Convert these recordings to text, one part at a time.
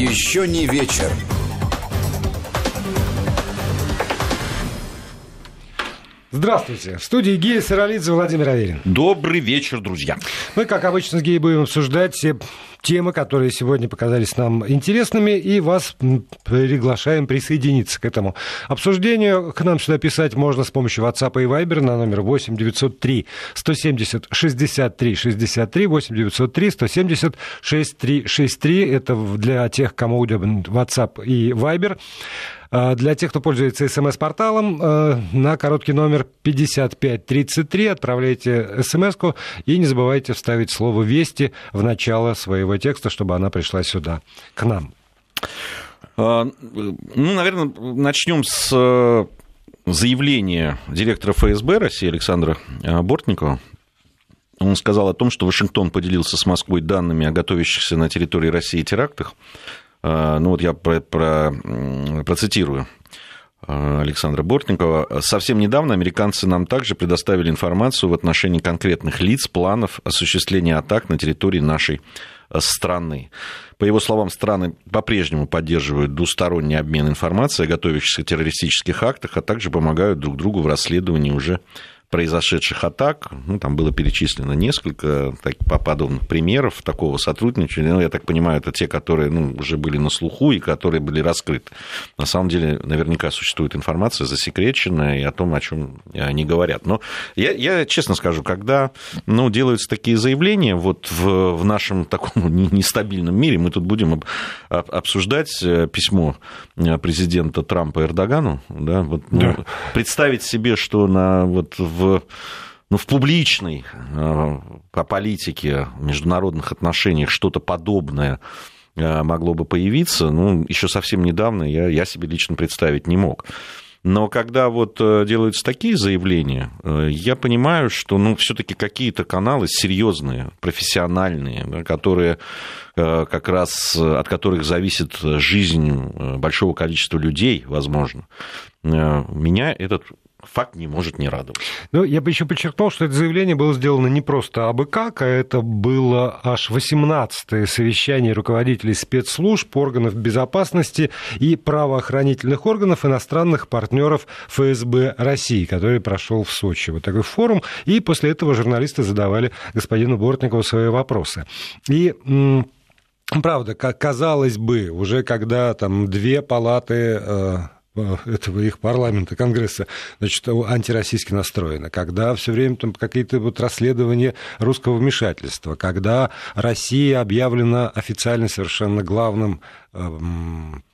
Еще не вечер. Здравствуйте. В студии Гея Саралидзе Владимир Аверин. Добрый вечер, друзья. Мы, как обычно, с Геей будем обсуждать все темы, которые сегодня показались нам интересными, и вас приглашаем присоединиться к этому обсуждению. К нам сюда писать можно с помощью WhatsApp и Viber на номер 8 903 170 63 63 8 903 170 63 63. Это для тех, кому удобен WhatsApp и Viber. А, для тех, кто пользуется смс-порталом, э, на короткий номер 5533 отправляйте смс-ку и не забывайте вставить слово «Вести» в начало своего текста, чтобы она пришла сюда, к нам. А, ну, наверное, начнем с э, заявления директора ФСБ России Александра Бортникова. Он сказал о том, что Вашингтон поделился с Москвой данными о готовящихся на территории России терактах. А, ну вот я про, про, процитирую. А, Александра Бортникова. Совсем недавно американцы нам также предоставили информацию в отношении конкретных лиц, планов осуществления атак на территории нашей э, страны. По его словам, страны по-прежнему поддерживают двусторонний обмен информацией о готовящихся террористических актах, а также помогают друг другу в расследовании уже произошедших атак. Ну, там было перечислено несколько так, подобных примеров такого сотрудничания. Ну, я так понимаю, это те, которые ну, уже были на слуху и которые были раскрыты. На самом деле, наверняка существует информация засекреченная и о том, о чем они говорят. Но я, я честно скажу, когда ну, делаются такие заявления вот в, в нашем таком нестабильном мире, мы тут будем обсуждать э, письмо э, президента Трампа Эрдогану, да, вот, ну, да. представить себе, что на, вот, в ну, в публичной э, по политике, международных отношениях что-то подобное э, могло бы появиться, ну, еще совсем недавно я, я себе лично представить не мог. Но когда вот э, делаются такие заявления, я понимаю, что ну, все-таки какие-то каналы серьезные, профессиональные, которые как раз от которых зависит жизнь большого количества людей, возможно, меня этот факт не может не радовать. Ну, я бы еще подчеркнул, что это заявление было сделано не просто абы как, а это было аж 18-е совещание руководителей спецслужб, органов безопасности и правоохранительных органов иностранных партнеров ФСБ России, который прошел в Сочи. Вот такой форум. И после этого журналисты задавали господину Бортникову свои вопросы. И Правда, казалось бы, уже когда там две палаты э, этого их парламента, Конгресса, значит, антироссийски настроена, когда все время там какие-то вот расследования русского вмешательства, когда Россия объявлена официально совершенно главным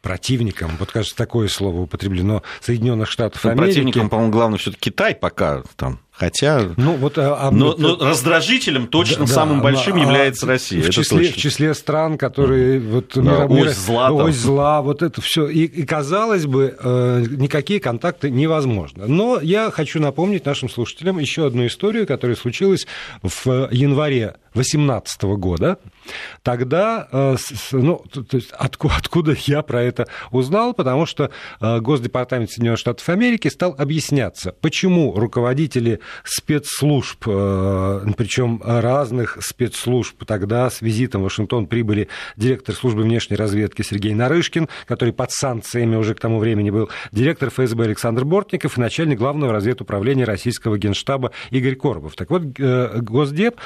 противником, вот, кажется, такое слово употреблено, Соединенных Штатов ну, Америки. Противником, по-моему, главное все-таки Китай пока там Хотя, ну, вот, а, но, но раздражителем точно да, самым большим а, является Россия. В числе, в числе стран, которые mm. вот, да, мира, ось зла, ось зла, вот это все. И, и казалось бы, э, никакие контакты невозможно. Но я хочу напомнить нашим слушателям еще одну историю, которая случилась в январе 2018 года. Тогда, э, ну, то есть откуда, откуда я про это узнал, потому что э, Госдепартамент Соединенных Штатов Америки стал объясняться, почему руководители спецслужб, э, причем разных спецслужб, тогда с визитом в Вашингтон прибыли директор службы внешней разведки Сергей Нарышкин, который под санкциями уже к тому времени был, директор ФСБ Александр Бортников и начальник главного разведуправления российского генштаба Игорь Коробов. Так вот, Госдеп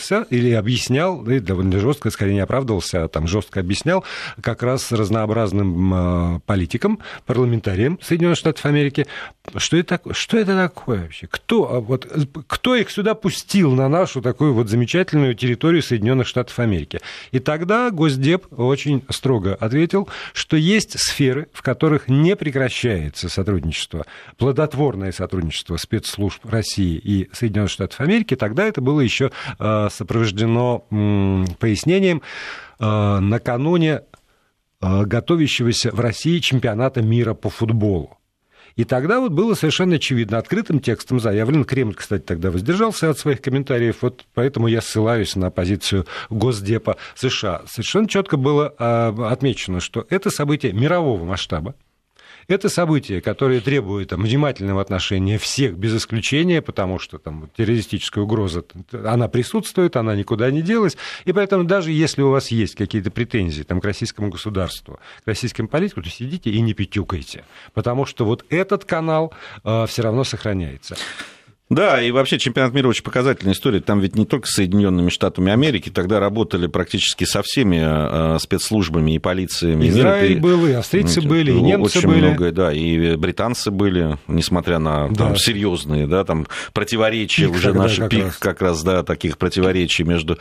оправдывался или объяснял, и довольно жестко, скорее не оправдывался, а там жестко объяснял как раз разнообразным политикам, парламентариям Соединенных Штатов Америки, что это, что это такое вообще? Кто, а вот, кто их сюда пустил на нашу такую вот замечательную территорию Соединенных Штатов Америки? И тогда Госдеп очень строго ответил, что есть сферы, в которых не прекращается сотрудничество, плодотворное сотрудничество спецслужб России и Соединенных Штатов Америки. Тогда это было еще а, сопровождено пояснением а, накануне готовящегося в России чемпионата мира по футболу. И тогда вот было совершенно очевидно, открытым текстом заявлено, Кремль, кстати, тогда воздержался от своих комментариев, вот поэтому я ссылаюсь на позицию Госдепа США. Совершенно четко было а, отмечено, что это событие мирового масштаба, Это событие, которое требует там, внимательного отношения всех без исключения, потому что там террористическая угроза, она присутствует, она никуда не делась, и поэтому даже если у вас есть какие-то претензии там, к российскому государству, к российским политикам, то сидите и не пятюкайте, потому что вот этот канал э, все равно сохраняется. Да, и вообще чемпионат мира очень показательная история. Там ведь не только с Соединенными Штатами Америки, тогда работали практически со всеми э, спецслужбами и полициями. Израиль мира. был, и австрийцы были, и немцы очень были. много, да, и британцы были, несмотря на да. там, серьезные, да, там противоречия пик уже как пик раз. как раз, да, таких противоречий между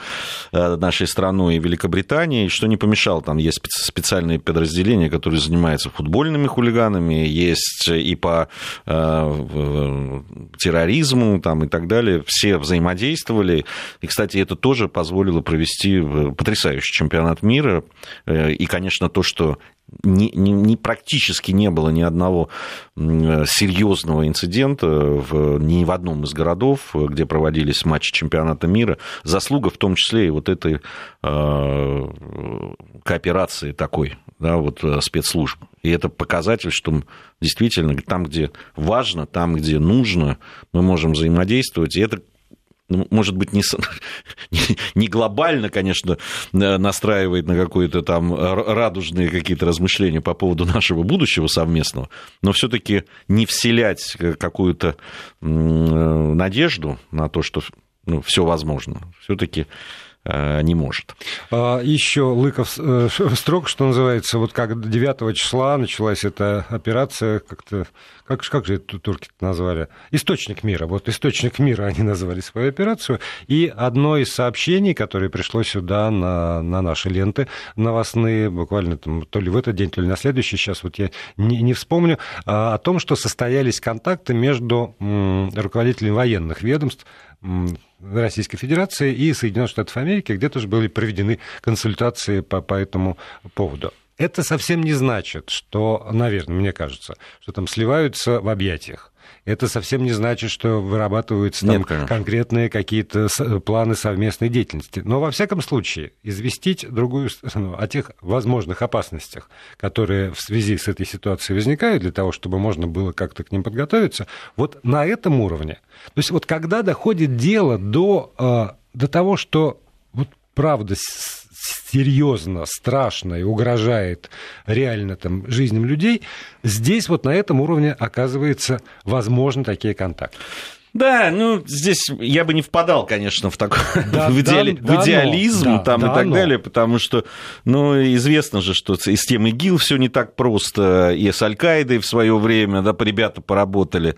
э, нашей страной и Великобританией, что не помешало. Там есть специальные подразделения, которые занимаются футбольными хулиганами, есть и по э, терроризму туризму там, и так далее, все взаимодействовали. И, кстати, это тоже позволило провести э, потрясающий чемпионат мира. Э, и, конечно, то, что не, не, не практически не было ни одного серьезного инцидента в, ни в одном из городов, где проводились матчи чемпионата мира. Заслуга в том числе и вот этой э, кооперации такой, да, вот спецслужб. И это показатель, что действительно там, где важно, там, где нужно, мы можем взаимодействовать. И это может быть, не, не глобально, конечно, настраивает на какое-то там радужные какие-то размышления по поводу нашего будущего совместного, но все-таки не вселять какую-то надежду на то, что ну, все возможно. Все-таки Э, не может. А еще Лыков э, строк, что называется, вот как 9 числа началась эта операция, как-то, как, как же это турки назвали? Источник мира. Вот источник мира они назвали свою операцию. И одно из сообщений, которое пришло сюда на, на наши ленты новостные, буквально там, то ли в этот день, то ли на следующий, сейчас вот я не, не вспомню, а, о том, что состоялись контакты между руководителями военных ведомств Российской Федерации и Соединенных Штатов Америки, где тоже были проведены консультации по, по этому поводу. Это совсем не значит, что, наверное, мне кажется, что там сливаются в объятиях это совсем не значит, что вырабатываются там Нет, конкретные какие-то планы совместной деятельности. Но, во всяком случае, известить другую страну о тех возможных опасностях, которые в связи с этой ситуацией возникают, для того, чтобы можно было как-то к ним подготовиться, вот на этом уровне. То есть вот когда доходит дело до, э, до того, что вот правда серьезно, страшно и угрожает реально там, жизням людей, здесь вот на этом уровне оказывается возможны такие контакты. Да, ну здесь я бы не впадал, конечно, в такой да, в, идеали... да, в идеализм да, там да, и так но. далее, потому что, ну, известно же, что и с тем ИГИЛ все не так просто, и с Аль-Каидой в свое время, да, ребята поработали.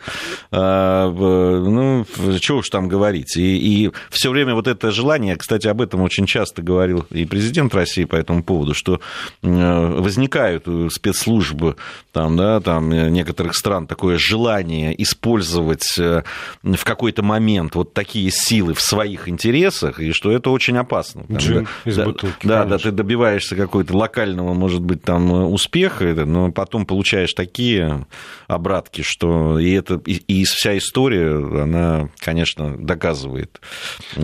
А, ну, что уж там говорить. И, и все время вот это желание, кстати, об этом очень часто говорил и президент России по этому поводу, что возникают спецслужбы там, да, там некоторых стран такое желание использовать э, в какой-то момент вот такие силы в своих интересах, и что это очень опасно. Там, Джин да, из да, бутылки, да, да, ты добиваешься какой-то локального, может быть, там успеха, но потом получаешь такие обратки, что и, это, и, и вся история, она, конечно, доказывает,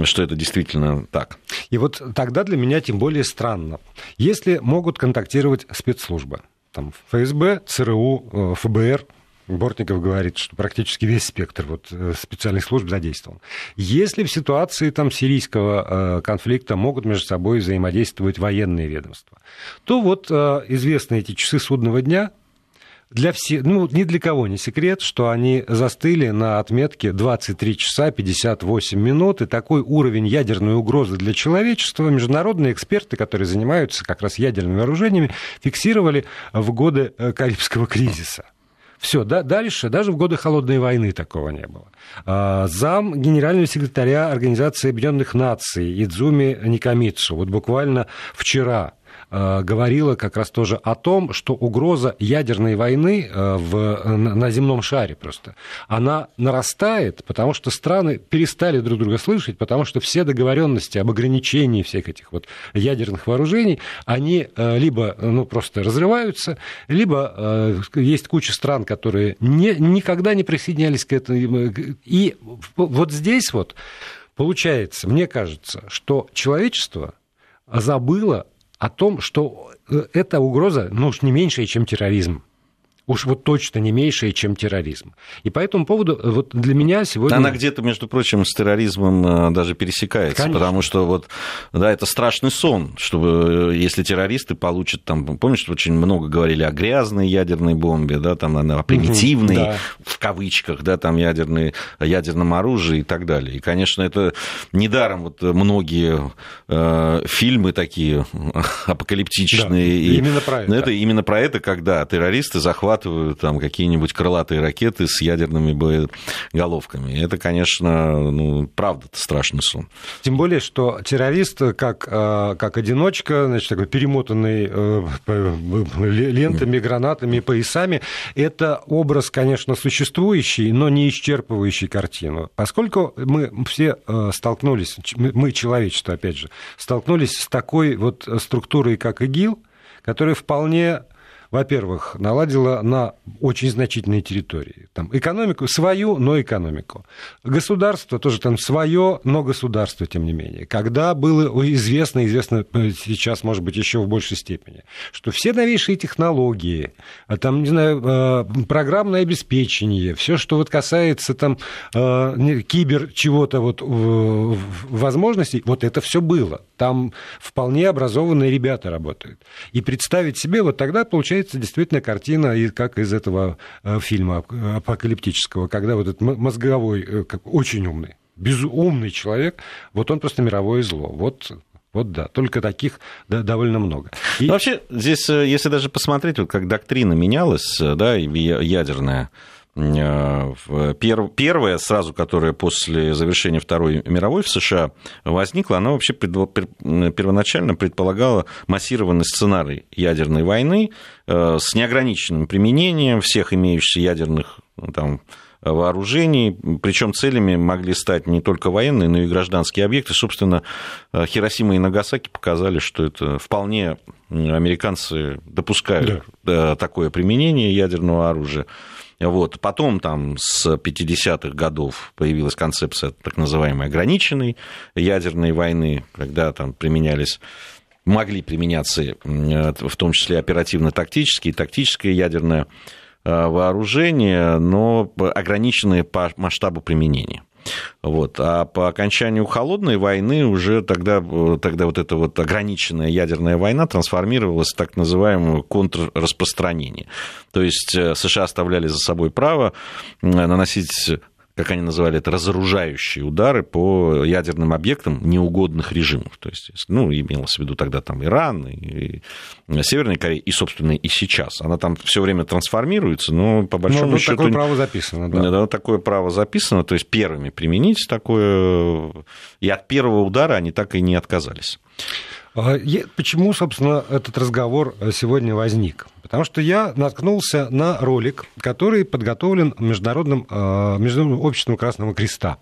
что это действительно так. И вот тогда для меня тем более странно. Если могут контактировать спецслужбы, там, ФСБ, ЦРУ, э, ФБР, Бортников говорит, что практически весь спектр вот, э, специальных служб задействован. Если в ситуации там, сирийского э, конфликта могут между собой взаимодействовать военные ведомства, то вот э, известны эти часы судного дня, для всех, ну, ни для кого не секрет, что они застыли на отметке 23 часа 58 минут, и такой уровень ядерной угрозы для человечества международные эксперты, которые занимаются как раз ядерными вооружениями, фиксировали в годы Карибского кризиса. Все, да, дальше, даже в годы Холодной войны такого не было. А, зам генерального секретаря Организации Объединенных Наций Идзуми Никомицу, вот буквально вчера говорила как раз тоже о том, что угроза ядерной войны э, в, на земном шаре просто, она нарастает, потому что страны перестали друг друга слышать, потому что все договоренности об ограничении всех этих вот ядерных вооружений, они э, либо ну, просто разрываются, либо есть куча стран, которые не, никогда не присоединялись к этому. И вот здесь вот получается, мне кажется, что человечество забыло о том, что э, эта угроза, ну уж не меньшая, чем терроризм. уж вот точно не меньшее, чем терроризм. И по этому поводу вот для меня сегодня... Она где-то, между прочим, с терроризмом даже пересекается, Конечно. потому что вот, да, это страшный сон, чтобы если террористы получат там, помнишь, очень много говорили о грязной ядерной бомбе, да, там, о примитивной, да. Кавычках, да, там ядерной, ядерном оружии и так далее. И, конечно, это недаром вот многие э, фильмы такие апокалиптичные. Да, и именно про это. Это именно про это, когда террористы захватывают там какие-нибудь крылатые ракеты с ядерными боеголовками. Это, конечно, ну, правда-то страшный сон. Тем более, что террорист как, э, как одиночка, значит, такой перемотанный э, лентами, гранатами, поясами, это образ, конечно, существующий, но не исчерпывающий картину. Поскольку мы все э, столкнулись, мы, человечество, опять же, столкнулись с такой вот структурой, как ИГИЛ, которая вполне во-первых, наладила на очень значительной территории. Там экономику свою, но экономику. Государство тоже там свое, но государство, тем не менее. Когда было известно, известно э, сейчас, может быть, еще в большей степени, что все новейшие технологии, а там, не знаю, э, программное обеспечение, все, что вот касается там э, кибер чего-то вот возможностей, вот это все было. Там вполне образованные ребята работают. И представить себе, вот тогда получается получается действительно картина, как из этого э, фильма апокалиптического, когда вот этот мозговой, э, очень умный, безумный человек, вот он просто мировое зло. Вот вот да, только таких да, довольно много. И... Ну, вообще, здесь, э, если даже посмотреть, вот как доктрина менялась, да, ядерная, первая, сразу, которая после завершения Второй мировой в США возникла, она вообще первоначально предполагала массированный сценарий ядерной войны с неограниченным применением всех имеющихся ядерных ну, там, вооружений, причем целями могли стать не только военные, но и гражданские объекты. Собственно, э, Хиросима и Нагасаки показали, что это вполне американцы допускают да. такое применение ядерного оружия. Вот. Потом там с 50-х годов появилась концепция так называемой ограниченной ядерной войны, когда там применялись могли применяться в том числе оперативно-тактические, тактическое ядерное э, вооружение, но ограниченное по масштабу применения. Вот. А по окончанию холодной войны уже тогда, тогда вот эта вот ограниченная ядерная война трансформировалась в так называемое контрраспространение. То есть э, США оставляли за собой право наносить как они называли это, разоружающие удары по ядерным объектам неугодных режимов. То есть, ну, имелось в виду тогда там Иран, и Северная Корея, и, собственно, и сейчас. Она там все время трансформируется, но по большому ну, ну, счету... Такое право записано, да. да. Такое право записано, то есть первыми применить такое, и от первого удара они так и не отказались. А, почему, собственно, этот разговор э, сегодня возник? Потому что я наткнулся на ролик, который подготовлен Международным, э, Международным обществом Красного Креста.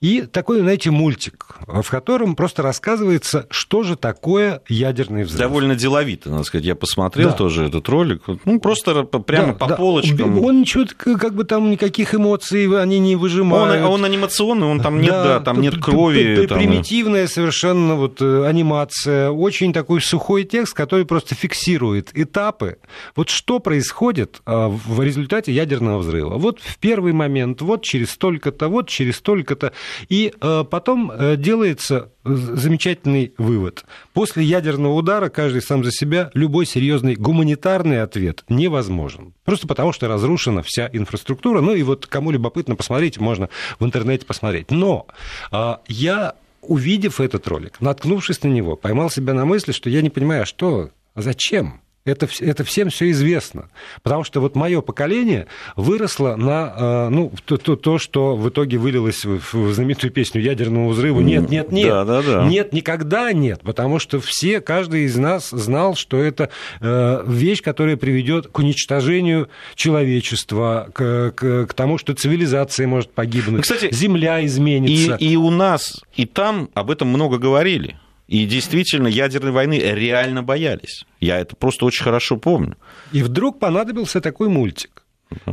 И такой, знаете, мультик, в котором просто рассказывается, что же такое ядерный взрыв. Довольно деловито, надо сказать. Я посмотрел да. тоже этот ролик. Ну, просто прямо да, по да. полочкам. Он ничего, как бы там никаких эмоций они не выжимают. Он, он анимационный, он там нет, да, да там нет крови. Там... Примитивная совершенно вот э, анимация. Очень такой сухой текст, который просто фиксирует этапы. Вот что происходит а, в результате ядерного взрыва. Вот в первый момент, вот через столько-то, вот через столько-то. И э, потом э, делается замечательный вывод. После ядерного удара каждый сам за себя любой серьезный гуманитарный ответ невозможен. Просто потому, что разрушена вся инфраструктура. Ну и вот кому любопытно посмотреть, можно в интернете посмотреть. Но а, я увидев этот ролик, наткнувшись на него, поймал себя на мысли, что я не понимаю, а что, а зачем? Это, это всем все известно. Потому что вот мое поколение выросло на э, ну, то, то, то, что в итоге вылилось в знаменитую песню ядерного взрыва. Нет, нет, нет. Да, да, да. Нет, никогда нет. Потому что все, каждый из нас знал, что это э, вещь, которая приведет к уничтожению человечества, к, к, к тому, что цивилизация может погибнуть, Кстати, земля изменится. И, и у нас, и там об этом много говорили. И действительно, ядерной войны реально боялись. Я это просто очень хорошо помню. И вдруг понадобился такой мультик.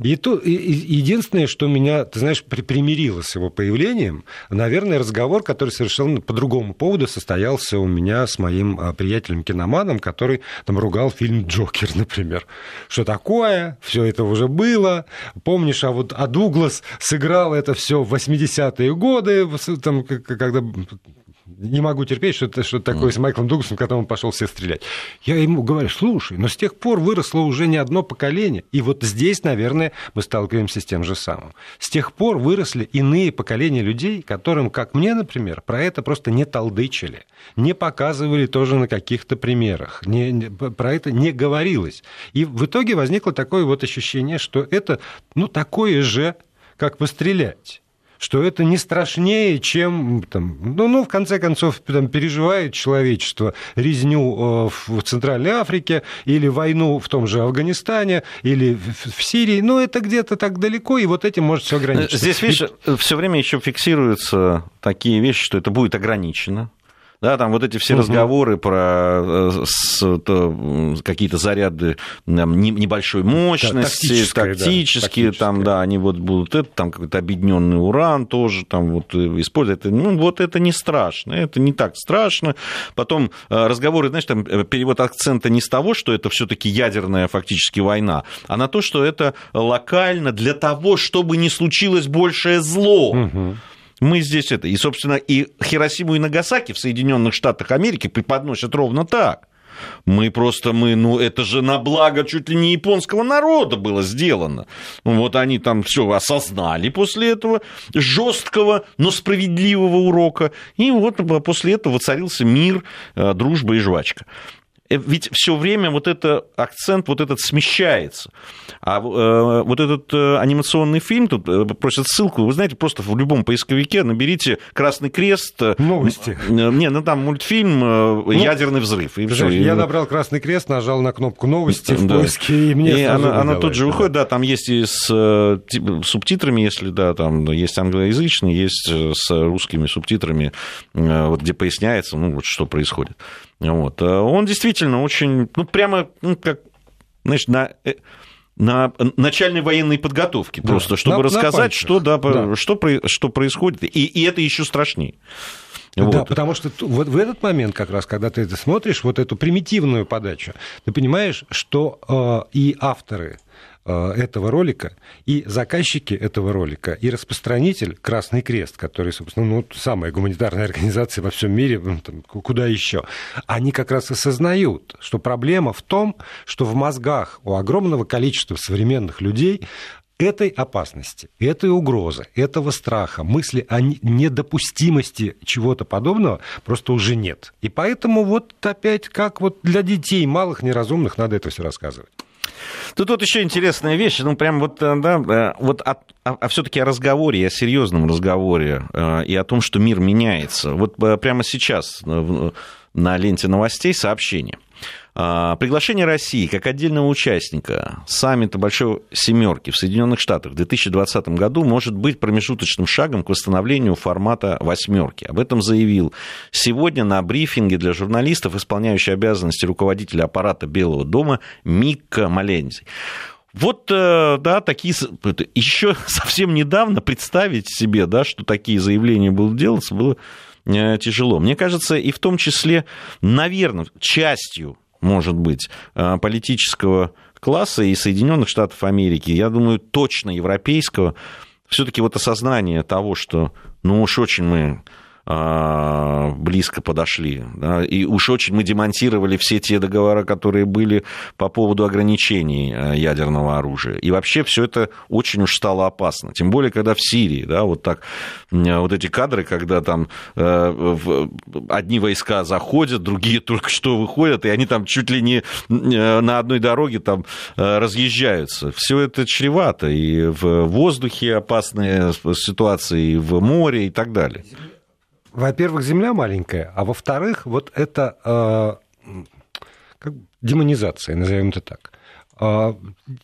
И то, и, единственное, что меня, ты знаешь, при, примирило с его появлением, наверное, разговор, который совершенно по другому поводу состоялся у меня с моим а, приятелем-киноманом, который там ругал фильм «Джокер», например. Что такое? Все это уже было. Помнишь, а вот а Дуглас сыграл это все в 80-е годы, там, когда не могу терпеть, что это что такое с Майклом Дугласом, когда он пошел все стрелять. Я ему говорю, слушай, но с тех пор выросло уже не одно поколение. И вот здесь, наверное, мы сталкиваемся с тем же самым. С тех пор выросли иные поколения людей, которым, как мне, например, про это просто не толдычили, не показывали тоже на каких-то примерах, не, не, про это не говорилось. И в итоге возникло такое вот ощущение, что это ну, такое же, как пострелять что это не страшнее, чем, там, ну, ну, в конце концов, там, переживает человечество резню э, в Центральной Африке или войну в том же Афганистане или в Сирии. Ну, это где-то так далеко, и вот этим может все ограничиться. Здесь, видишь, и... все время еще фиксируются такие вещи, что это будет ограничено. Да, там вот эти все угу. разговоры про э, какие-то заряды небольшой мощности, да, тактические, да, там, да, они вот будут это, там какой-то объединенный уран тоже там вот э, использовать. Ну, вот это не страшно, это не так страшно. Потом э, разговоры, знаешь, там перевод акцента не с того, что это все-таки ядерная фактически война, а на то, что это локально для того, чтобы не случилось большее зло. Угу. Мы здесь это. И, собственно, и Хиросиму и Нагасаки в Соединенных Штатах Америки преподносят ровно так. Мы просто, мы, ну, это же на благо чуть ли не японского народа было сделано. Ну, вот они там все осознали после этого жесткого, но справедливого урока. И вот после этого воцарился мир, э, дружба и жвачка. Э, ведь все время вот этот акцент вот этот смещается. А э, вот этот э, анимационный фильм, тут просят ссылку, вы знаете, просто в любом поисковике наберите «Красный крест». Новости. Не, ну там мультфильм ну, «Ядерный взрыв». И все. Я набрал «Красный крест», нажал на кнопку «Новости» в да. поиске, и мне и она, она тут же выходит, да, там есть и с субтитрами, если, да, там есть англоязычный, есть с русскими субтитрами, вот, где поясняется, ну, вот что происходит. Вот. Он действительно очень, ну, прямо, ну, как, знаешь, на на начальной военной подготовке, да, просто чтобы на, рассказать, на что, да, да. Что, что происходит. И, и это еще страшнее. Вот. Да, потому что вот в этот момент как раз, когда ты это смотришь, вот эту примитивную подачу, ты понимаешь, что э, и авторы Э, этого ролика, и заказчики этого ролика, и распространитель Красный Крест, который, собственно, ну, самая гуманитарная организация во всем мире, там, куда еще, они как раз осознают, что проблема в том, что в мозгах у огромного количества современных людей этой опасности, этой угрозы, этого страха, мысли о недопустимости чего-то подобного просто уже нет. И поэтому вот опять как вот для детей малых, неразумных надо это все рассказывать. Тут вот еще интересная вещь, ну прям вот, э, да, э, вот о, о, о все-таки о разговоре, о серьезном разговоре э, и о том, что мир меняется. Вот прямо сейчас на ленте новостей сообщение. А, приглашение России как отдельного участника саммита Большой Семерки в Соединенных Штатах в 2020 году может быть промежуточным шагом к восстановлению формата восьмерки. Об этом заявил сегодня на брифинге для журналистов исполняющий обязанности руководителя аппарата Белого дома Микка Малензи. Вот, э, да, такие... Еще совсем недавно представить себе, да, что такие заявления будут делаться, было э, тяжело. Мне кажется, и в том числе, наверное, частью может быть, э, политического класса и Соединенных Штатов Америки, я думаю, точно европейского, все-таки вот осознание того, что ну уж очень мы а, близко подошли. Да, и уж очень мы демонтировали все те договора, которые были по поводу ограничений а, ядерного оружия. И вообще все это очень уж стало опасно. Тем более, когда в Сирии, да, вот так, вот эти кадры, когда там э, одни войска заходят, другие только что выходят, и они там чуть ли не э, на одной дороге там э, разъезжаются. Все это чревато. И в воздухе опасные ситуации, и в море и так далее во-первых, земля маленькая, а во-вторых, вот это э, как демонизация, назовем это так. А,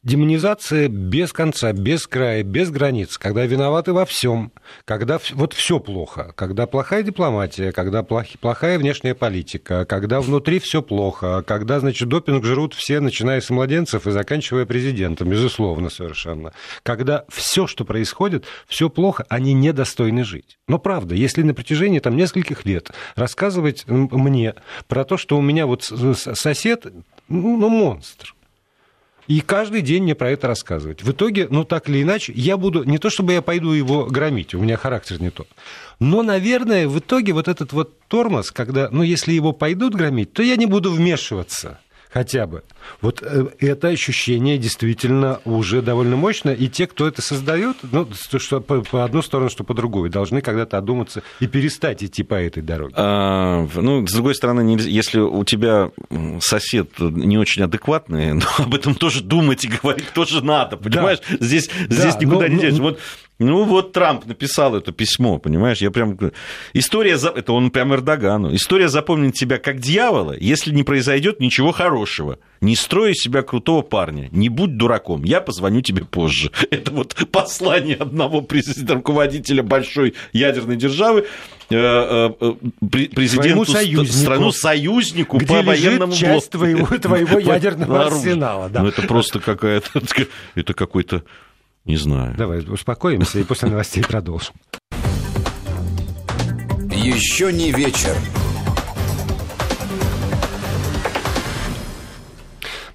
демонизация без конца, без края, без границ, когда виноваты во всем, когда вот все плохо, когда плохая дипломатия, когда плохая внешняя политика, когда внутри все плохо, когда, значит, допинг жрут все, начиная с младенцев и заканчивая президентом, безусловно, совершенно. Когда все, что происходит, все плохо, они недостойны жить. Но правда, если на протяжении там нескольких лет рассказывать мне про то, что у меня вот сосед, ну, ну монстр, и каждый день мне про это рассказывать. В итоге, ну так или иначе, я буду, не то чтобы я пойду его громить, у меня характер не тот, но, наверное, в итоге вот этот вот тормоз, когда, ну если его пойдут громить, то я не буду вмешиваться хотя бы. Вот э, это ощущение действительно уже довольно мощно, и те, кто это создает, ну, что по, по одну сторону, что по другую, должны когда-то одуматься и перестать идти по этой дороге. А, ну, с другой стороны, если у тебя сосед не очень адекватный, ну, об этом тоже думать и говорить тоже надо, понимаешь? Да. Здесь, да, здесь никуда но, не деться. Вот ну вот Трамп написал это письмо, понимаешь? Я прям... История... Это он прям Эрдогану. История запомнит тебя как дьявола, если не произойдет ничего хорошего. Не строй из себя крутого парня. Не будь дураком. Я позвоню тебе позже. Это вот послание одного президента, руководителя большой ядерной державы э, э, президенту союзнику, страну союзнику где по военному часть твоего, твоего ядерного арсенала. Да. Ну, это просто какая-то... Это какой-то не знаю. Давай успокоимся и после новостей продолжим. Еще не вечер.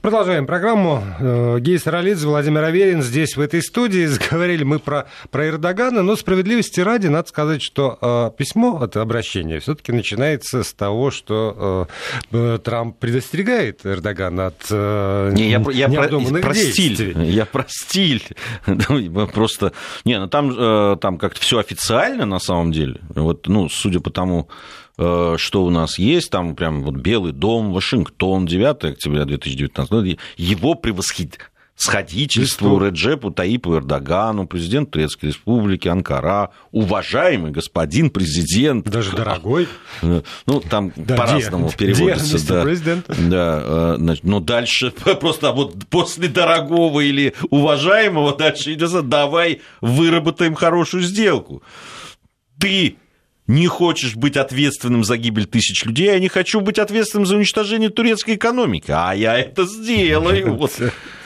Продолжаем программу. Э, Гей Саралидзе, Владимир Аверин здесь, в этой студии. Заговорили мы про, про Эрдогана, но справедливости ради надо сказать, что э, письмо, это обращение, все таки начинается с того, что э, Трамп предостерегает Эрдогана от э, не, я, я про, про стиль. Я про стиль. Ну, просто... Не, ну там, э, там как-то все официально на самом деле. Вот, ну, судя по тому, Э, что у нас есть, там прям вот Белый дом, Вашингтон, 9 октября 2019 года, его превосхит сходительству Реджепу Таипу Эрдогану, президент Турецкой Республики, Анкара, уважаемый господин президент. Даже дорогой. Ну, там да, по-разному переводится. Да, президент. да, э, но дальше просто вот после дорогого или уважаемого дальше идет, давай выработаем хорошую сделку. Ты не хочешь быть ответственным за гибель тысяч людей, я не хочу быть ответственным за уничтожение турецкой экономики. А я это сделаю. Вот.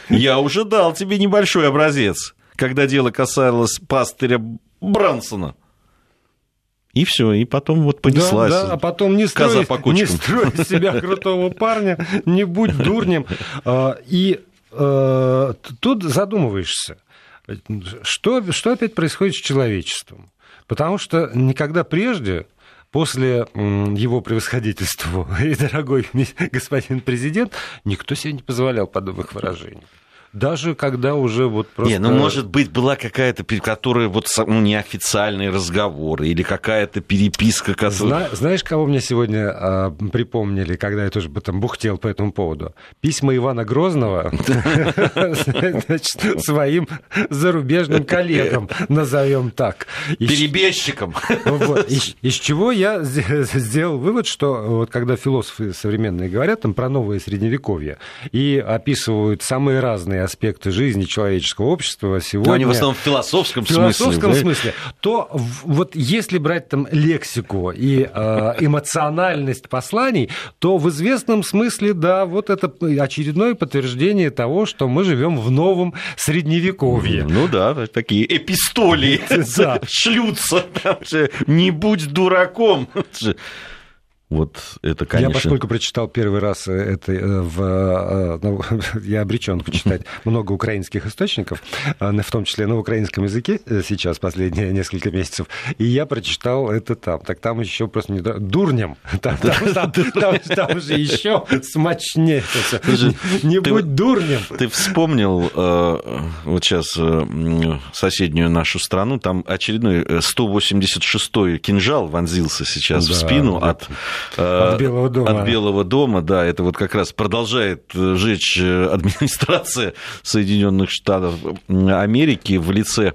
Я уже дал тебе небольшой образец, когда дело касалось пастыря Брансона. И все, и потом вот понеслась. Да, да, а потом не строй, не строй себя крутого парня, не будь дурнем. А, и э, тут задумываешься, что, что опять происходит с человечеством? Потому что никогда прежде после его превосходительства и дорогой господин президент, никто себе не позволял подобных выражений. Даже когда уже вот просто... Не, ну, может быть, была какая-то, которая вот ну, неофициальные разговоры или какая-то переписка, которая... Зна- знаешь, кого мне сегодня а, припомнили, когда я тоже там бухтел по этому поводу? Письма Ивана Грозного своим зарубежным коллегам, назовем так. Перебежчикам. Из чего я сделал вывод, что вот когда философы современные говорят там про новое средневековье и описывают самые разные разные аспекты жизни человеческого общества сегодня... Но они в основном в философском, в философском смысле, смысле. То вот если брать там лексику и э, эмоциональность посланий, то в известном смысле, да, вот это очередное подтверждение того, что мы живем в новом средневековье. Ну да, такие эпистоли шлются. Не будь дураком. Вот это, конечно... Я, поскольку прочитал первый раз это э, в... Э, ну, я обречен почитать много украинских источников, э, в том числе на украинском языке сейчас, последние несколько месяцев, и я прочитал это там. Так там еще просто не... Дурнем. Там, там, там, там же еще смачнее. Не будь дурнем. Ты вспомнил вот сейчас соседнюю нашу страну, там очередной 186-й кинжал вонзился сейчас в спину от Э, от Белого дома. От Белого дома, да, это вот как раз продолжает жечь э, администрация Соединенных Штатов Америки в лице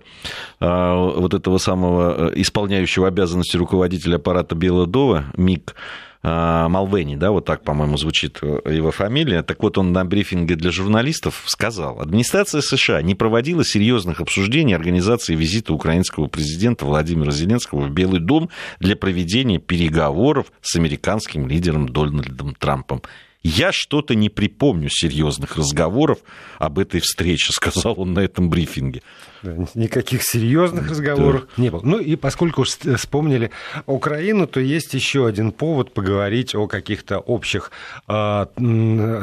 э, вот этого самого исполняющего обязанности руководителя аппарата Белого дома, МИК Малвени, да, вот так, по-моему, звучит его фамилия. Так вот, он на брифинге для журналистов сказал, администрация США не проводила серьезных обсуждений организации визита украинского президента Владимира Зеленского в Белый дом для проведения переговоров с американским лидером Дональдом Трампом. Я что-то не припомню серьезных разговоров об этой встрече, сказал он на этом брифинге. Никаких серьезных разговоров да. не было. Ну и поскольку вспомнили Украину, то есть еще один повод поговорить о каких-то общих э,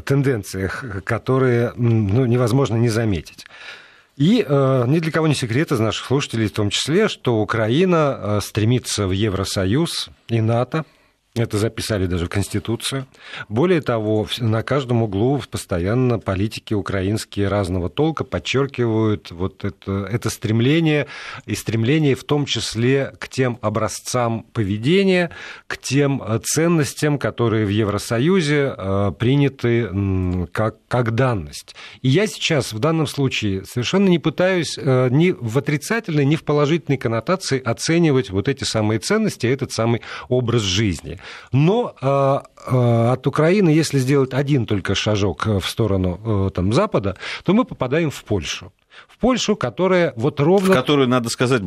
тенденциях, которые ну, невозможно не заметить. И э, ни для кого не секрет из наших слушателей в том числе, что Украина э, стремится в Евросоюз и НАТО. Это записали даже в Конституцию. Более того, на каждом углу постоянно политики украинские разного толка подчеркивают вот это, это стремление, и стремление в том числе к тем образцам поведения, к тем э, ценностям, которые в Евросоюзе э, приняты как, как данность. И я сейчас в данном случае совершенно не пытаюсь э, ни в отрицательной, ни в положительной коннотации оценивать вот эти самые ценности, этот самый образ жизни. Но а, а, от Украины, если сделать один только шажок в сторону э, там, Запада, то мы попадаем в Польшу в Польшу, которая вот ровно... В которую, надо сказать,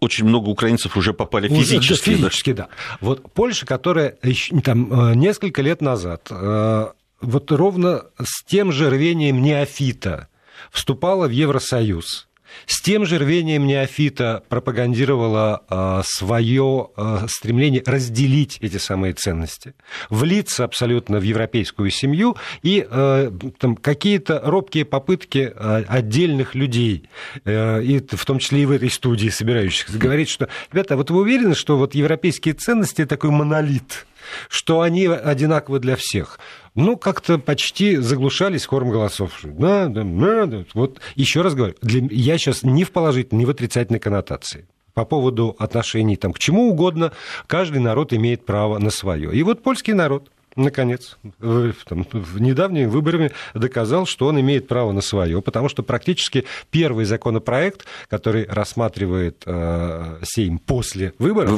очень много украинцев уже попали физически. Физически, да. да. Вот Польша, которая там, э, несколько лет назад э, вот ровно с тем же рвением неофита вступала в Евросоюз, с тем же рвением неофита пропагандировала а, свое а, стремление разделить эти самые ценности, влиться абсолютно в европейскую семью и а, там, какие-то робкие попытки отдельных людей, и в том числе и в этой студии собирающихся, говорить, что, ребята, вот вы уверены, что вот европейские ценности такой монолит, что они одинаковы для всех ну, как-то почти заглушались хором голосов. Да, да, да. Вот еще раз говорю, для, я сейчас не в положительной, не в отрицательной коннотации по поводу отношений там, к чему угодно, каждый народ имеет право на свое. И вот польский народ – наконец, там, в недавними выборами доказал, что он имеет право на свое, потому что практически первый законопроект, который рассматривает э, Сейм после выборов...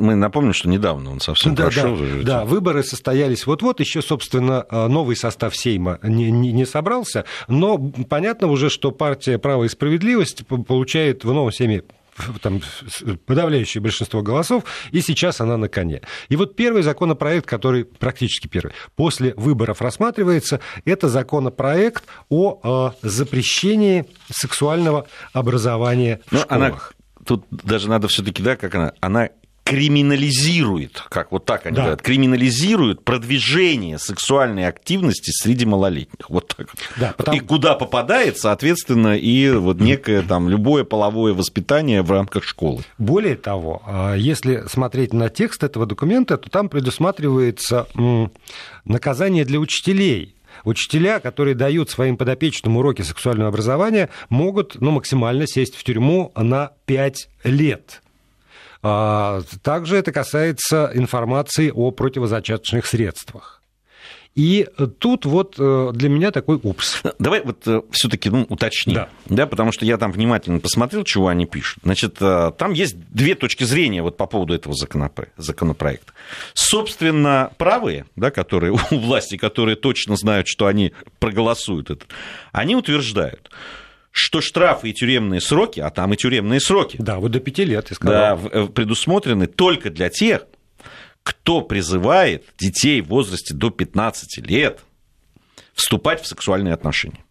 Мы напомним, что недавно он совсем да, прошел. Да, да, выборы состоялись вот-вот, еще, собственно, э, новый состав Сейма не, не, не собрался, но понятно уже, что партия «Право и справедливость» получает в новом Сейме там, подавляющее большинство голосов, и сейчас она на коне. И вот первый законопроект, который практически первый, после выборов рассматривается, это законопроект о э, запрещении сексуального образования в Но школах. Она, тут даже надо все-таки, да, как она, она криминализирует, как вот так они да. говорят, криминализирует продвижение сексуальной активности среди малолетних. Вот так. Да, потому... И куда попадает, соответственно, и вот некое там любое половое воспитание в рамках школы. Более того, а, если смотреть на текст этого документа, то там предусматривается наказание для учителей Учителя, которые дают своим подопечным уроки сексуального образования, могут ну, максимально сесть в тюрьму на 5 лет. А, также это касается информации о противозачаточных средствах. И тут вот э, для меня такой упс. Давай вот э, все-таки ну, уточним. Да. да. Потому что я там внимательно посмотрел, чего они пишут. Значит, э, там есть две точки зрения вот по поводу этого законопроекта. Собственно, правые, да, которые у власти, которые точно знают, что они проголосуют это, они утверждают, что штрафы и тюремные сроки, а там и тюремные сроки. Да, вот до пяти лет, я сказал. Да, э, предусмотрены только для тех, кто призывает детей в возрасте до 15 лет вступать в сексуальные отношения.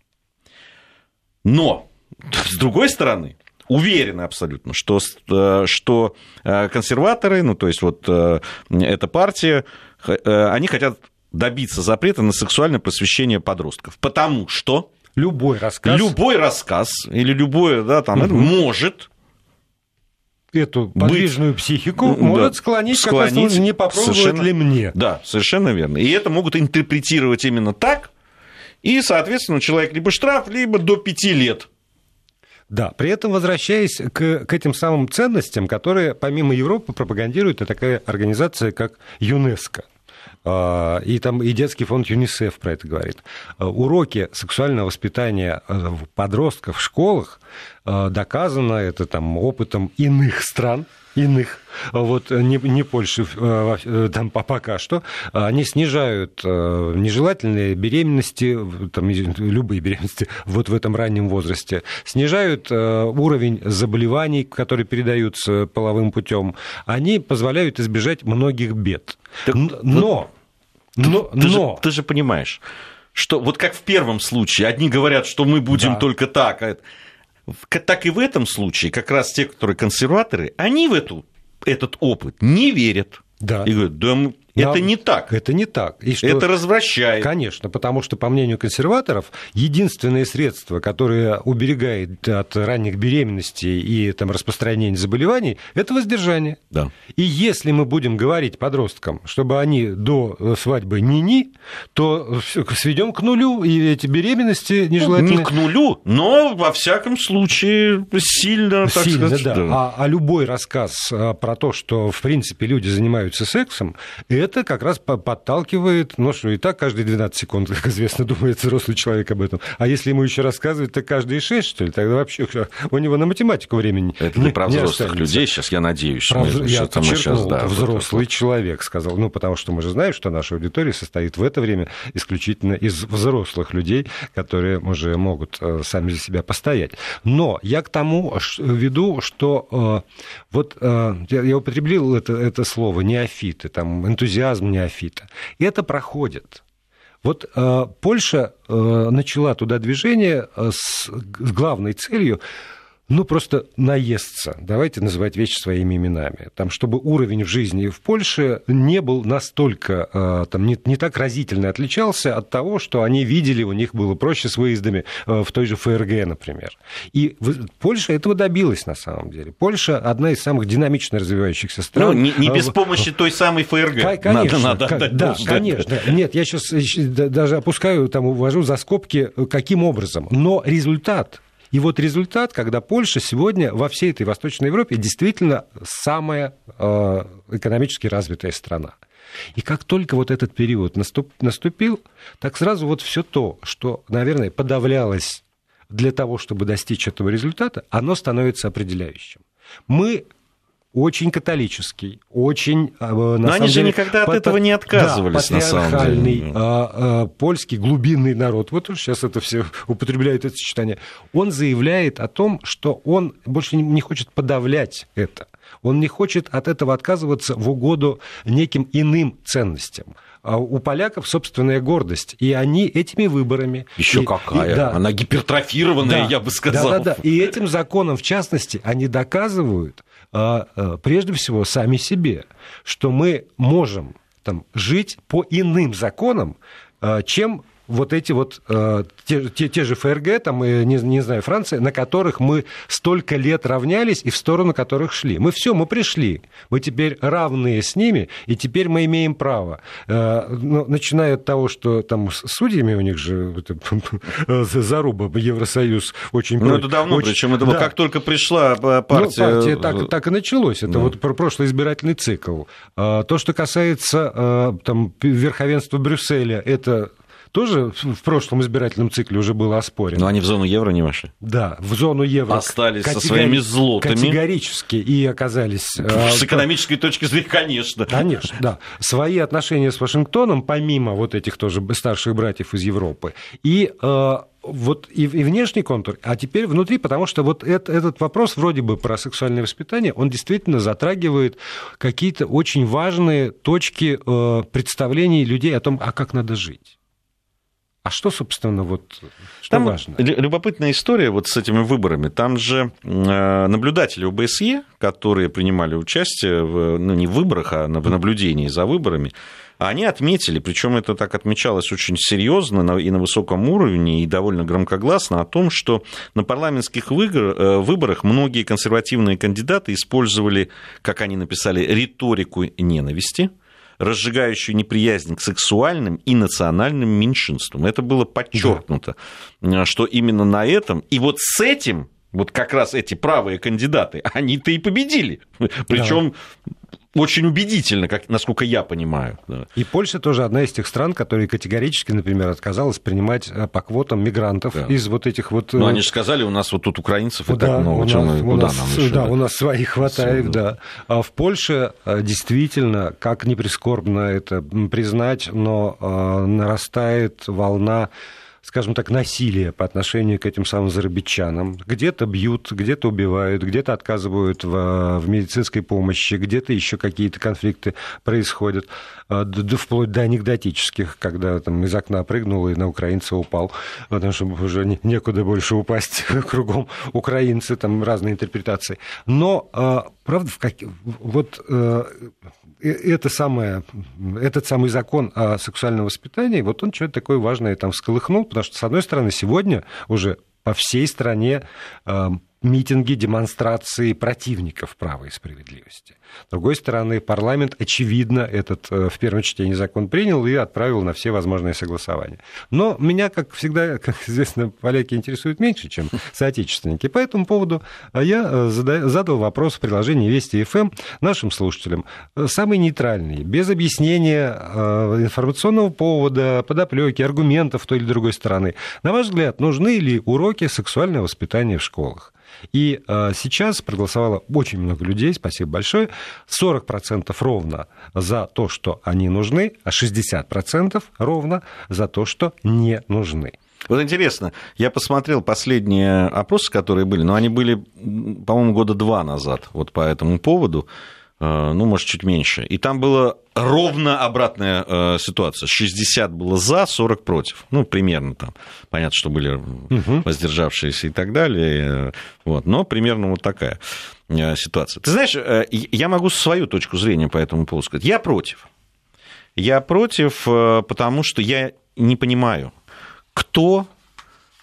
Но, с другой стороны, уверены абсолютно, что, э, что э, консерваторы, ну то есть вот эта партия, они хотят добиться запрета на сексуальное просвещение подростков, потому что Любой рассказ. Любой рассказ или любое, да, там, угу. может эту подвижную быть, психику может склонить, склонить как не попробовать совершенно, ли мне. Да, совершенно верно. И это могут интерпретировать именно так, и, соответственно, человек либо штраф, либо до пяти лет. Да, при этом возвращаясь к, к этим самым ценностям, которые помимо Европы пропагандирует такая организация, как ЮНЕСКО. А, и там и детский фонд ЮНИСЕФ про это говорит. А, уроки сексуального воспитания а, подростков в школах доказано это там опытом иных стран, иных, вот, не, не Польши там пока что, они снижают нежелательные беременности, там, любые беременности вот в этом раннем возрасте, снижают уровень заболеваний, которые передаются половым путем, они позволяют избежать многих бед. Так, но, но, ты, но... Ты, же, ты же понимаешь, что вот как в первом случае, одни говорят, что мы будем да. только так, а так и в этом случае как раз те, которые консерваторы, они в эту, этот опыт не верят. Да. И говорят, да это не так. Это не так. И что... Это развращает. Конечно, потому что, по мнению консерваторов, единственное средство, которое уберегает от ранних беременностей и там, распространения заболеваний, это воздержание. Да. И если мы будем говорить подросткам, чтобы они до свадьбы не-ни, то сведем к нулю, и эти беременности нежелательные... Не к нулю, но, во всяком случае, сильно, так сильно, сказать... Да. Да. А, а любой рассказ а, про то, что, в принципе, люди занимаются сексом, это как раз подталкивает, ну что, и так каждые 12 секунд, как известно, думает взрослый человек об этом. А если ему еще рассказывать, то каждые 6, что ли, тогда вообще у него на математику времени Это не, про взрослых людей сейчас, я надеюсь. Про, мы, я что сейчас, да, взрослый вот, человек сказал. Ну, потому что мы же знаем, что наша аудитория состоит в это время исключительно из взрослых людей, которые уже могут э, сами за себя постоять. Но я к тому веду, что э, вот э, я употребил это, это слово неофиты, там, энтузиасты, энтузиазм неофита. И это проходит. Вот э, Польша э, начала туда движение э, с главной целью ну, просто наесться. Давайте называть вещи своими именами. Там, чтобы уровень в жизни в Польше не был настолько, э, там, не, не так разительно отличался от того, что они видели, у них было проще с выездами э, в той же ФРГ, например. И Польша этого добилась, на самом деле. Польша одна из самых динамично развивающихся стран. Ну, не, не без помощи той самой ФРГ. Конечно, надо, надо да, конечно. Нет, я сейчас даже опускаю, там, увожу за скобки, э, каким образом. Но результат и вот результат, когда Польша сегодня во всей этой Восточной Европе действительно самая э, экономически развитая страна. И как только вот этот период наступ, наступил, так сразу вот все то, что, наверное, подавлялось для того, чтобы достичь этого результата, оно становится определяющим. Мы очень католический, очень... А, на Но они же никогда от этого не отказывались, да, на самом деле. А, а, польский глубинный народ, вот уж сейчас это все употребляют это сочетание, он заявляет о том, что он больше не хочет подавлять это. Он не хочет от этого отказываться в угоду неким иным ценностям у поляков собственная гордость, и они этими выборами... Еще и, какая? И, да, Она гипертрофированная, да, я бы сказал. Да, да, да. И этим законом, в частности, они доказывают, а, а, прежде всего сами себе, что мы можем там, жить по иным законам, а, чем вот эти вот э, те, те, те же ФРГ, там, не, не знаю, Франция, на которых мы столько лет равнялись и в сторону которых шли. Мы все, мы пришли. Мы теперь равные с ними, и теперь мы имеем право. Э, ну, начиная от того, что там с судьями у них же это, заруба Евросоюз очень... Ну, это давно, очень, причем это да. как только пришла партия... Ну, партия так, так и началось. Это да. вот прошлый избирательный цикл. То, что касается там, верховенства Брюсселя, это тоже в прошлом избирательном цикле уже было оспорено. Но они в зону евро не вошли. Да, в зону евро. Остались со своими злотами. Категорически и оказались... С э, экономической точки зрения, конечно. Конечно, да. Свои отношения с Вашингтоном, помимо вот этих тоже старших братьев из Европы, и э, вот и, и внешний контур, а теперь внутри, потому что вот это, этот вопрос вроде бы про сексуальное воспитание, он действительно затрагивает какие-то очень важные точки э, представлений людей о том, а как надо жить. А что, собственно, вот что Там важно? Любопытная история вот с этими выборами. Там же э, наблюдатели ОБСЕ, которые принимали участие в, ну, не в выборах, а в наблюдении за выборами, они отметили, причем это так отмечалось очень серьезно и на высоком уровне, и довольно громкогласно, о том, что на парламентских э, выборах многие консервативные кандидаты использовали, как они написали, риторику ненависти, разжигающую неприязнь к сексуальным и национальным меньшинствам. Это было подчеркнуто, да. что именно на этом, и вот с этим вот как раз эти правые кандидаты, они-то и победили. Причем очень убедительно, как, насколько я понимаю. И Польша тоже одна из тех стран, которые категорически, например, отказалась принимать э, по квотам мигрантов да. из вот этих вот... Ну, они же сказали, у нас вот тут украинцев и да, так много, чем мы, куда нас, нам еще? Да, да, у нас своих хватает, Все, да. А в Польше э, действительно, как не прискорбно это признать, но нарастает волна скажем так, насилие по отношению к этим самым зарабичанам. Где-то бьют, где-то убивают, где-то отказывают в, в медицинской помощи, где-то еще какие-то конфликты происходят, а, вплоть до анекдотических, когда там из окна прыгнул и на украинца упал, потому что уже некуда больше упасть кругом украинцы, там разные интерпретации. Но, а, правда, в как... вот Э, это самое, этот самый закон о сексуальном воспитании, вот он что-то такое важное там всколыхнул, потому что, с одной стороны, сегодня уже по всей стране эм, митинги, демонстрации противников права и справедливости. С другой стороны, парламент, очевидно, этот э, в первом чтении закон принял и отправил на все возможные согласования. Но меня, как всегда, как известно, поляки интересуют меньше, чем соотечественники. По этому поводу э, я э, задал вопрос в приложении Вести ФМ нашим слушателям. Самый нейтральный, без объяснения информационного повода, подоплеки, аргументов той или другой стороны. На ваш взгляд, нужны ли уроки сексуального воспитания в школах? И э, сейчас проголосовало очень много людей, спасибо большое. 40% ровно за то, что они нужны, а 60% ровно за то, что не нужны. Вот интересно, я посмотрел последние опросы, которые были, но они были, по-моему, года два назад вот по этому поводу. Э, ну, может, чуть меньше. И там была ровно обратная э, ситуация. 60 было за, 40 против. Ну, примерно там. Понятно, что были угу. воздержавшиеся и так далее. Вот. Но примерно вот такая э, ситуация. Ты знаешь, я могу свою точку зрения по этому поводу сказать. Я против. Я против, потому что я не понимаю, кто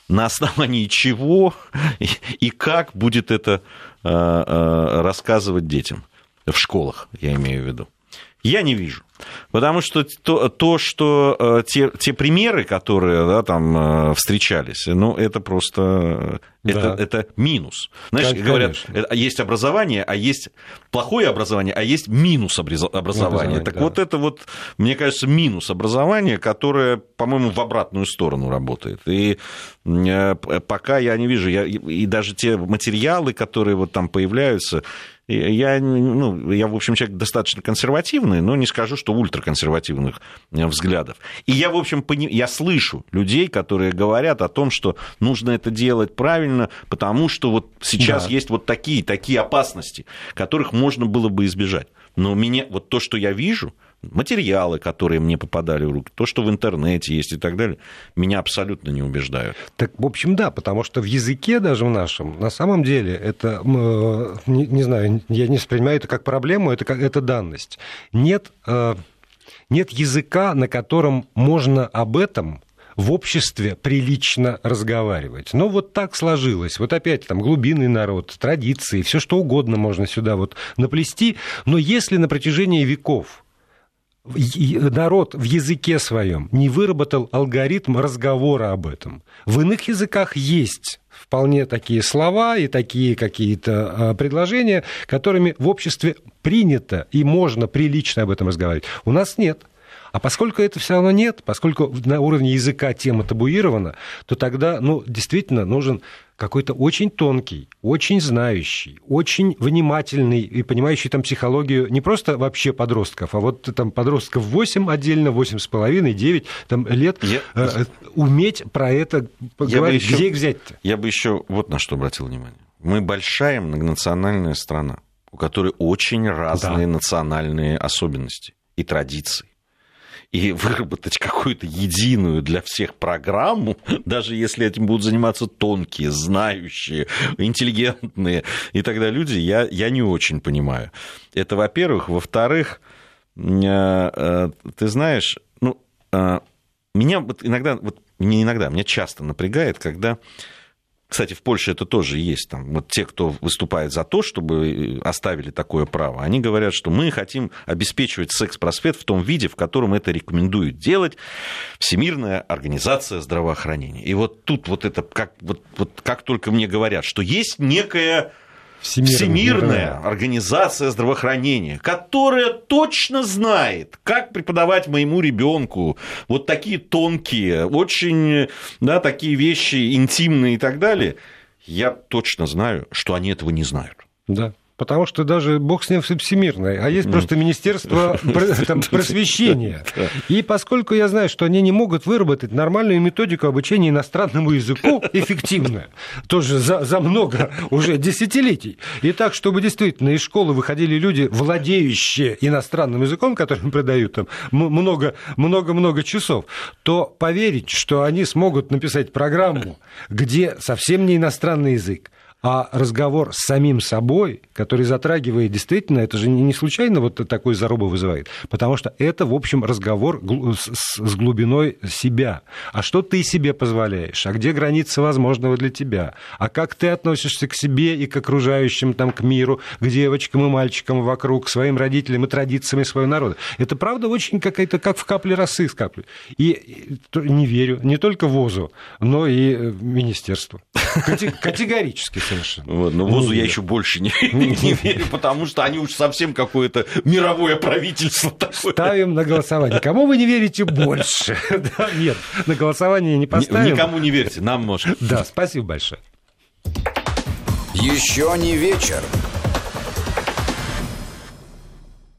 на основании чего и как будет это рассказывать детям в школах, я имею в виду. Я не вижу. Потому что то, то что э, те, те примеры, которые да, там э, встречались, ну, это просто да. это, это минус. Знаешь, как, говорят, конечно. есть образование, а есть плохое образование, а есть минус образования. образование так да. вот это вот, мне кажется, минус образования, которое, по-моему, в обратную сторону работает. И э, пока я не вижу, я, и даже те материалы, которые вот там появляются, я, ну, я, в общем, человек достаточно консервативный, но не скажу, что ультраконсервативных э, взглядов. И я, в общем, пони... я слышу людей, которые говорят о том, что нужно это делать правильно, потому что вот сейчас да. есть вот такие, такие опасности, которых можно было бы избежать. Но мне вот то, что я вижу, материалы, которые мне попадали в руки, то, что в интернете есть и так далее, меня абсолютно не убеждают. Так, в общем, да, потому что в языке даже в нашем, на самом деле, это, э, не, не знаю, я не воспринимаю это как проблему, это, как, это данность. Нет, э, нет языка, на котором можно об этом в обществе прилично разговаривать. Но вот так сложилось. Вот опять там глубинный народ, традиции, все что угодно можно сюда вот наплести. Но если на протяжении веков народ в языке своем не выработал алгоритм разговора об этом. В иных языках есть вполне такие слова и такие какие-то а, предложения, которыми в обществе принято и можно прилично об этом разговаривать. У нас нет. А поскольку это все равно нет, поскольку на уровне языка тема табуирована, то тогда ну, действительно нужен какой-то очень тонкий, очень знающий, очень внимательный и понимающий там психологию не просто вообще подростков, а вот там подростков 8 отдельно, 8 с половиной, 9 там, лет, я... э, э уметь про это поговорить, еще, где их взять-то? Я бы еще вот на что обратил внимание. Мы большая многонациональная страна, у которой очень разные да. национальные особенности и традиции и выработать какую-то единую для всех программу, даже если этим будут заниматься тонкие, знающие, интеллигентные и тогда люди, я, я не очень понимаю. Это, во-первых. Во-вторых, э, э, ты знаешь, ну, э, меня вот иногда, вот не иногда, меня часто напрягает, когда кстати, в Польше это тоже есть. Там, вот те, кто выступает за то, чтобы оставили такое право, они говорят, что мы хотим обеспечивать секс-просвет в том виде, в котором это рекомендует делать Всемирная организация здравоохранения. И вот тут вот это, как, вот, вот как только мне говорят, что есть некая Всемирная, Всемирная организация здравоохранения, которая точно знает, как преподавать моему ребенку вот такие тонкие, очень, да, такие вещи интимные и так далее, я точно знаю, что они этого не знают. Да. Потому что даже бог с ним всемирное, а есть просто Министерство там, просвещения. И поскольку я знаю, что они не могут выработать нормальную методику обучения иностранному языку эффективно, тоже за, за много уже десятилетий, и так, чтобы действительно из школы выходили люди, владеющие иностранным языком, которым продают там много-много-много часов, то поверить, что они смогут написать программу, где совсем не иностранный язык, а разговор с самим собой, который затрагивает действительно, это же не случайно вот такой заруба вызывает, потому что это, в общем, разговор с глубиной себя. А что ты себе позволяешь? А где границы возможного для тебя? А как ты относишься к себе и к окружающим, там, к миру, к девочкам и мальчикам вокруг, к своим родителям и традициям своего народа? Это, правда, очень какая-то, как в капле росы скапливает. И не верю не только ВОЗу, но и э, министерству. Категорически совершенно. Вот, но ВОЗу я еще больше не, не верю, потому что они уж совсем какое-то мировое правительство такое. Ставим на голосование. Кому вы не верите больше? да, нет, на голосование не поставим. Никому не верьте, нам может. Да, спасибо большое. Еще не вечер.